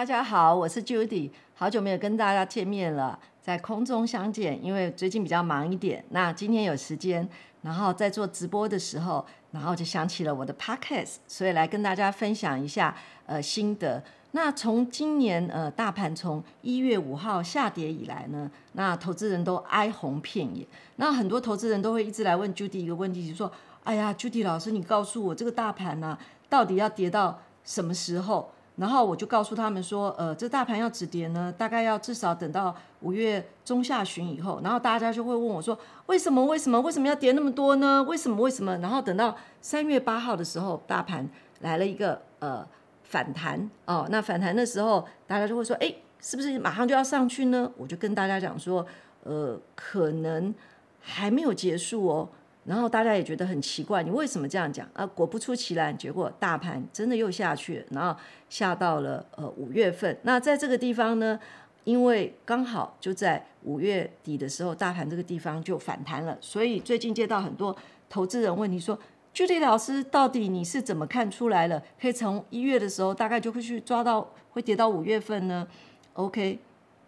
大家好，我是 Judy，好久没有跟大家见面了，在空中相见，因为最近比较忙一点，那今天有时间，然后在做直播的时候，然后就想起了我的 Podcast，所以来跟大家分享一下呃心得。那从今年呃大盘从一月五号下跌以来呢，那投资人都哀鸿遍野，那很多投资人都会一直来问 Judy 一个问题，就是说，哎呀，Judy 老师，你告诉我这个大盘呢、到底要跌到什么时候？然后我就告诉他们说，呃，这大盘要止跌呢，大概要至少等到五月中下旬以后。然后大家就会问我说，为什么？为什么？为什么要跌那么多呢？为什么？为什么？然后等到三月八号的时候，大盘来了一个呃反弹哦，那反弹的时候，大家就会说，哎，是不是马上就要上去呢？我就跟大家讲说，呃，可能还没有结束哦。然后大家也觉得很奇怪，你为什么这样讲啊？果不出其然，结果大盘真的又下去，然后下到了呃五月份。那在这个地方呢，因为刚好就在五月底的时候，大盘这个地方就反弹了，所以最近接到很多投资人问你说：“Judy 老师，到底你是怎么看出来了？可以从一月的时候大概就会去抓到会跌到五月份呢？”OK，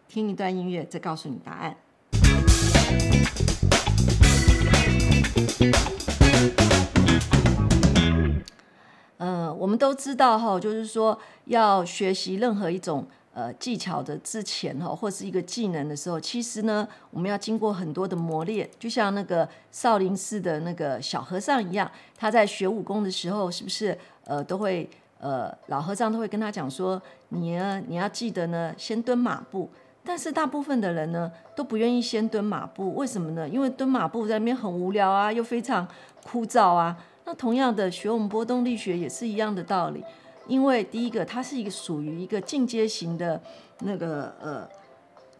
听一段音乐再告诉你答案。呃，我们都知道哈，就是说要学习任何一种呃技巧的之前哈，或是一个技能的时候，其实呢，我们要经过很多的磨练。就像那个少林寺的那个小和尚一样，他在学武功的时候，是不是呃都会呃老和尚都会跟他讲说，你呢你要记得呢，先蹲马步。但是大部分的人呢都不愿意先蹲马步，为什么呢？因为蹲马步在那边很无聊啊，又非常枯燥啊。那同样的学我们波动力学也是一样的道理，因为第一个它是一个属于一个进阶型的那个呃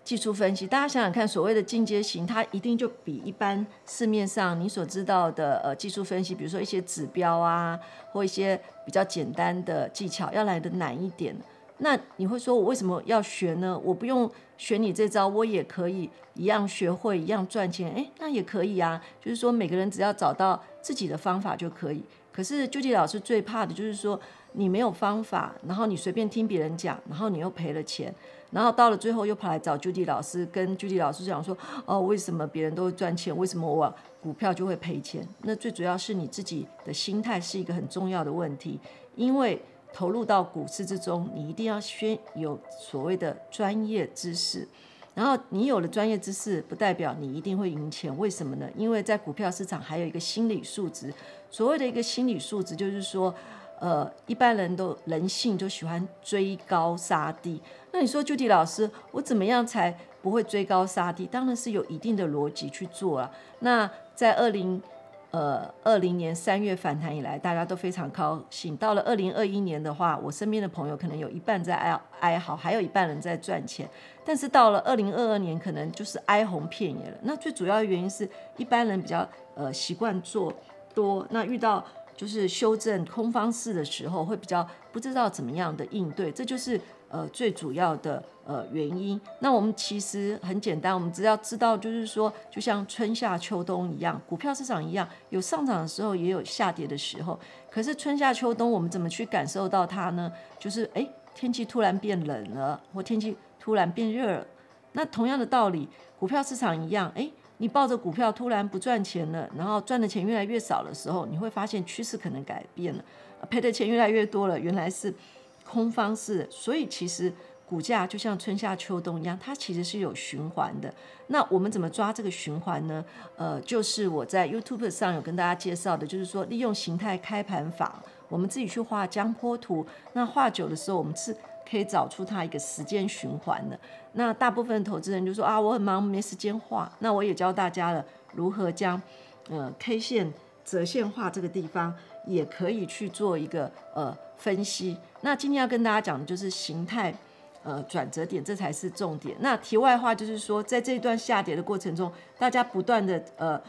技术分析。大家想想看，所谓的进阶型，它一定就比一般市面上你所知道的呃技术分析，比如说一些指标啊，或一些比较简单的技巧要来的难一点。那你会说，我为什么要学呢？我不用学你这招，我也可以一样学会，一样赚钱。诶，那也可以啊。就是说，每个人只要找到自己的方法就可以。可是 Judy 老师最怕的就是说，你没有方法，然后你随便听别人讲，然后你又赔了钱，然后到了最后又跑来找 Judy 老师，跟 Judy 老师讲说，哦，为什么别人都会赚钱，为什么我股票就会赔钱？那最主要是你自己的心态是一个很重要的问题，因为。投入到股市之中，你一定要先有所谓的专业知识，然后你有了专业知识，不代表你一定会赢钱。为什么呢？因为在股票市场还有一个心理素质。所谓的一个心理素质，就是说，呃，一般人都人性都喜欢追高杀低。那你说，Judy 老师，我怎么样才不会追高杀低？当然是有一定的逻辑去做了。那在二零。呃，二零年三月反弹以来，大家都非常高兴。到了二零二一年的话，我身边的朋友可能有一半在哀哀嚎，还有一半人在赚钱。但是到了二零二二年，可能就是哀鸿遍野了。那最主要的原因是一般人比较呃习惯做多，那遇到就是修正空方式的时候，会比较不知道怎么样的应对。这就是。呃，最主要的呃原因，那我们其实很简单，我们只要知道，就是说，就像春夏秋冬一样，股票市场一样，有上涨的时候，也有下跌的时候。可是春夏秋冬，我们怎么去感受到它呢？就是诶，天气突然变冷了，或天气突然变热了。那同样的道理，股票市场一样，诶，你抱着股票突然不赚钱了，然后赚的钱越来越少的时候，你会发现趋势可能改变了，赔的钱越来越多了，原来是。空方式，所以其实股价就像春夏秋冬一样，它其实是有循环的。那我们怎么抓这个循环呢？呃，就是我在 YouTube 上有跟大家介绍的，就是说利用形态开盘法，我们自己去画江波图。那画久的时候，我们是可以找出它一个时间循环的。那大部分投资人就说啊，我很忙，没时间画。那我也教大家了如何将呃 K 线折线画这个地方，也可以去做一个呃。分析。那今天要跟大家讲的就是形态，呃，转折点，这才是重点。那题外话就是说，在这一段下跌的过程中，大家不断的呃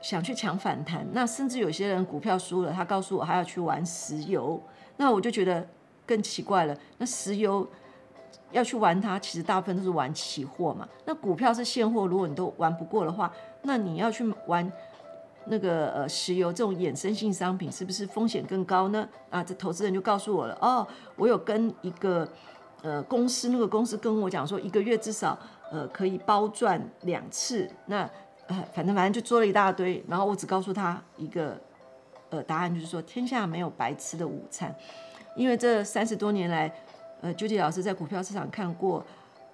想去抢反弹，那甚至有些人股票输了，他告诉我还要去玩石油，那我就觉得更奇怪了。那石油要去玩它，其实大部分都是玩期货嘛。那股票是现货，如果你都玩不过的话，那你要去玩。那个呃，石油这种衍生性商品是不是风险更高呢？啊，这投资人就告诉我了，哦，我有跟一个呃公司，那个公司跟我讲说，一个月至少呃可以包赚两次。那呃反正反正就做了一大堆，然后我只告诉他一个呃答案，就是说天下没有白吃的午餐，因为这三十多年来，呃，Judy 老师在股票市场看过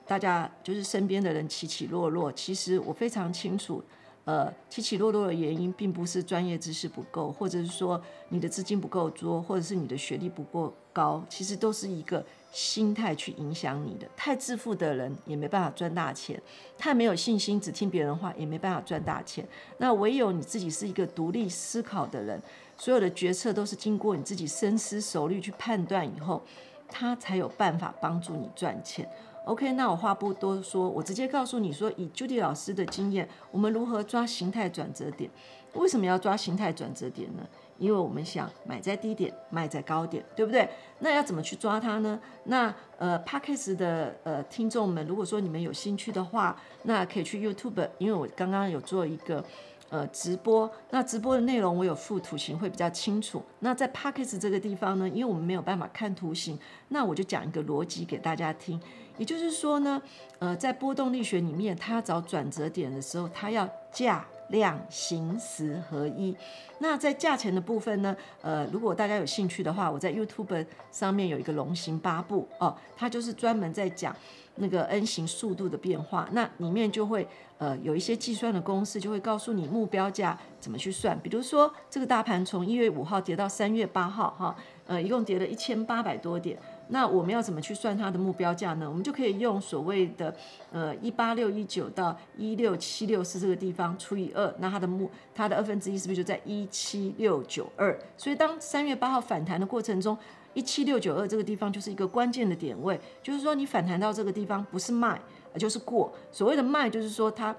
大家就是身边的人起起落落，其实我非常清楚。呃，起起落落的原因，并不是专业知识不够，或者是说你的资金不够多，或者是你的学历不够高，其实都是一个心态去影响你的。太自负的人也没办法赚大钱，太没有信心，只听别人话也没办法赚大钱。那唯有你自己是一个独立思考的人，所有的决策都是经过你自己深思熟虑去判断以后，他才有办法帮助你赚钱。OK，那我话不多说，我直接告诉你说，以 Judy 老师的经验，我们如何抓形态转折点？为什么要抓形态转折点呢？因为我们想买在低点，卖在高点，对不对？那要怎么去抓它呢？那呃 Podcast 的呃听众们，如果说你们有兴趣的话，那可以去 YouTube，因为我刚刚有做一个。呃，直播那直播的内容我有附图形会比较清楚。那在 p a c k e s 这个地方呢，因为我们没有办法看图形，那我就讲一个逻辑给大家听。也就是说呢，呃，在波动力学里面，它要找转折点的时候，它要架量形时合一。那在价钱的部分呢，呃，如果大家有兴趣的话，我在 YouTube 上面有一个龙形八步哦，它就是专门在讲。那个 N 型速度的变化，那里面就会呃有一些计算的公式，就会告诉你目标价怎么去算。比如说，这个大盘从一月五号跌到三月八号，哈，呃，一共跌了一千八百多点。那我们要怎么去算它的目标价呢？我们就可以用所谓的呃一八六一九到一六七六四这个地方除以二，那它的目它的二分之一是不是就在一七六九二？所以当三月八号反弹的过程中，一七六九二这个地方就是一个关键的点位，就是说你反弹到这个地方不是卖，就是过。所谓的卖就是说它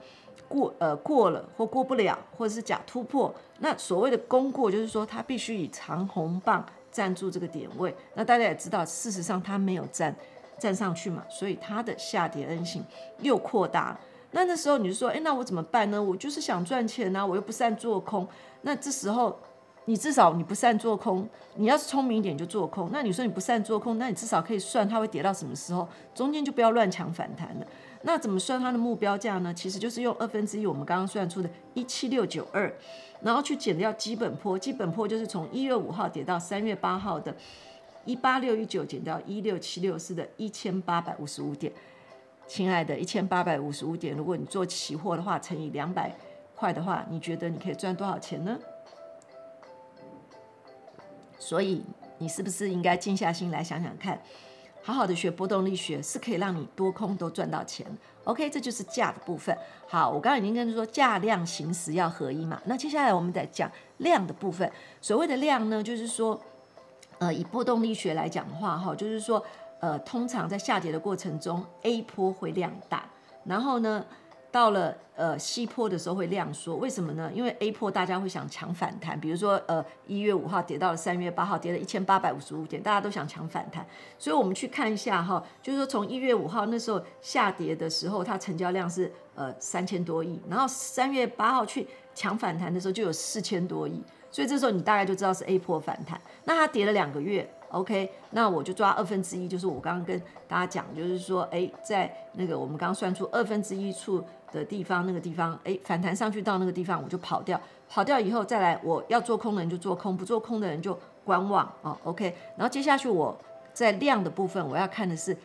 过呃过了或过不了，或者是假突破。那所谓的攻过就是说它必须以长红棒站住这个点位。那大家也知道，事实上它没有站站上去嘛，所以它的下跌 N 型又扩大了。那那时候你就说，哎，那我怎么办呢？我就是想赚钱啊，我又不善做空。那这时候。你至少你不善做空，你要是聪明一点就做空。那你说你不善做空，那你至少可以算它会跌到什么时候，中间就不要乱抢反弹了。那怎么算它的目标价呢？其实就是用二分之一我们刚刚算出的一七六九二，然后去减掉基本波，基本波就是从一月五号跌到三月八号的一八六一九减掉一六七六四的一千八百五十五点。亲爱的，一千八百五十五点，如果你做期货的话，乘以两百块的话，你觉得你可以赚多少钱呢？所以你是不是应该静下心来想想看，好好的学波动力学是可以让你多空都赚到钱。OK，这就是价的部分。好，我刚刚已经跟你说价量形时要合一嘛。那接下来我们再讲量的部分。所谓的量呢，就是说，呃，以波动力学来讲的话，哈，就是说，呃，通常在下跌的过程中，A 波会量大，然后呢，到了呃西坡的时候会量缩，为什么呢？因为 A 波大家会想抢反弹，比如说呃一月五号跌到了三月八号，跌了一千八百五十五点，大家都想抢反弹，所以我们去看一下哈，就是说从一月五号那时候下跌的时候，它成交量是呃三千多亿，然后三月八号去抢反弹的时候就有四千多亿，所以这时候你大概就知道是 A 波反弹，那它跌了两个月。OK，那我就抓二分之一，就是我刚刚跟大家讲，就是说，哎，在那个我们刚刚算出二分之一处的地方，那个地方，哎，反弹上去到那个地方，我就跑掉，跑掉以后再来，我要做空的人就做空，不做空的人就观望哦。OK，然后接下去我在量的部分，我要看的是。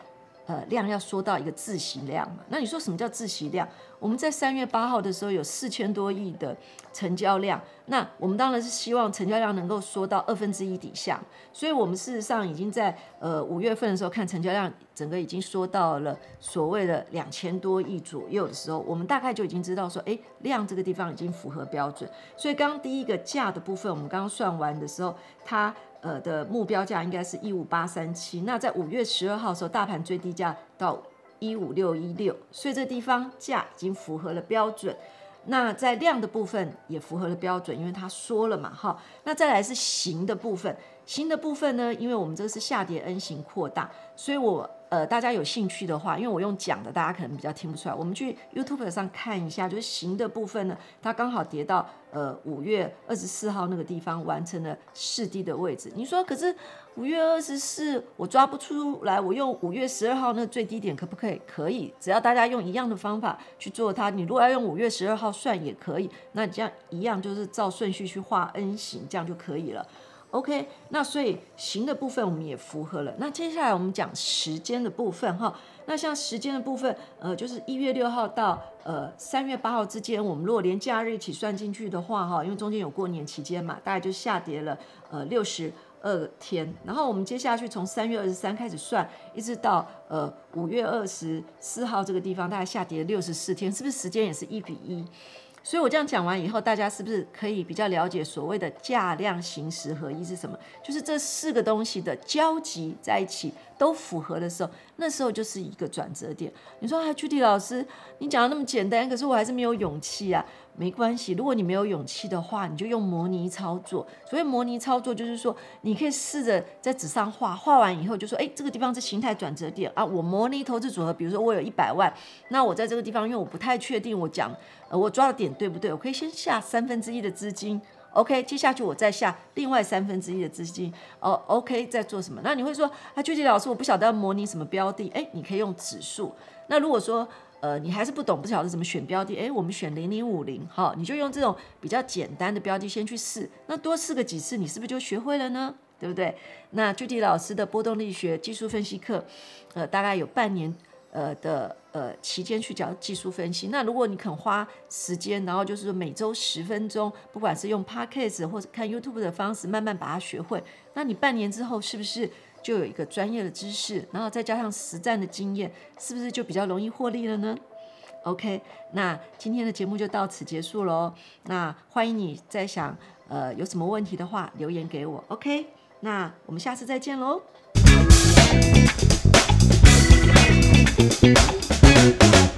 呃，量要说到一个自习量嘛？那你说什么叫自习量？我们在三月八号的时候有四千多亿的成交量，那我们当然是希望成交量能够缩到二分之一底下。所以，我们事实上已经在呃五月份的时候看成交量整个已经缩到了所谓的两千多亿左右的时候，我们大概就已经知道说，哎，量这个地方已经符合标准。所以，刚刚第一个价的部分，我们刚刚算完的时候，它。呃的目标价应该是一五八三七，那在五月十二号的时候，大盘最低价到一五六一六，所以这地方价已经符合了标准。那在量的部分也符合了标准，因为它说了嘛，哈。那再来是形的部分，形的部分呢，因为我们这个是下跌 N 型扩大，所以我呃大家有兴趣的话，因为我用讲的，大家可能比较听不出来，我们去 YouTube 上看一下，就是形的部分呢，它刚好叠到呃五月二十四号那个地方完成了四 D 的位置。你说可是五月二十四我抓不出来，我用五月十二号那最低点可不可以？可以，只要大家用一样的方法去做它。你如果要用五月十二号算也可以，那这样一样就是照顺序去画 N 型，这样就可以了。OK，那所以行的部分我们也符合了。那接下来我们讲时间的部分哈。那像时间的部分，呃，就是一月六号到呃三月八号之间，我们如果连假日一起算进去的话哈，因为中间有过年期间嘛，大概就下跌了呃六十二天。然后我们接下去从三月二十三开始算，一直到呃五月二十四号这个地方，大概下跌六十四天，是不是时间也是一比一？所以我这样讲完以后，大家是不是可以比较了解所谓的价量形时合一是什么？就是这四个东西的交集在一起都符合的时候，那时候就是一个转折点。你说啊，Judy 老师，你讲的那么简单，可是我还是没有勇气啊。没关系，如果你没有勇气的话，你就用模拟操作。所谓模拟操作，就是说你可以试着在纸上画，画完以后就说，哎，这个地方是形态转折点啊。我模拟投资组合，比如说我有一百万，那我在这个地方，因为我不太确定我讲，呃，我抓的点对不对？我可以先下三分之一的资金，OK，接下去我再下另外三分之一的资金，哦，OK，在做什么？那你会说，啊，Judy 老师，我不晓得要模拟什么标的，哎，你可以用指数。那如果说，呃，你还是不懂，不晓得怎么选标的，诶，我们选零零五零，好，你就用这种比较简单的标的先去试，那多试个几次，你是不是就学会了呢？对不对？那 Judy 老师的波动力学技术分析课，呃，大概有半年呃的呃期间去教技术分析。那如果你肯花时间，然后就是每周十分钟，不管是用 Podcast 或者看 YouTube 的方式，慢慢把它学会，那你半年之后是不是？就有一个专业的知识，然后再加上实战的经验，是不是就比较容易获利了呢？OK，那今天的节目就到此结束喽。那欢迎你再想呃有什么问题的话留言给我。OK，那我们下次再见喽。Thank you.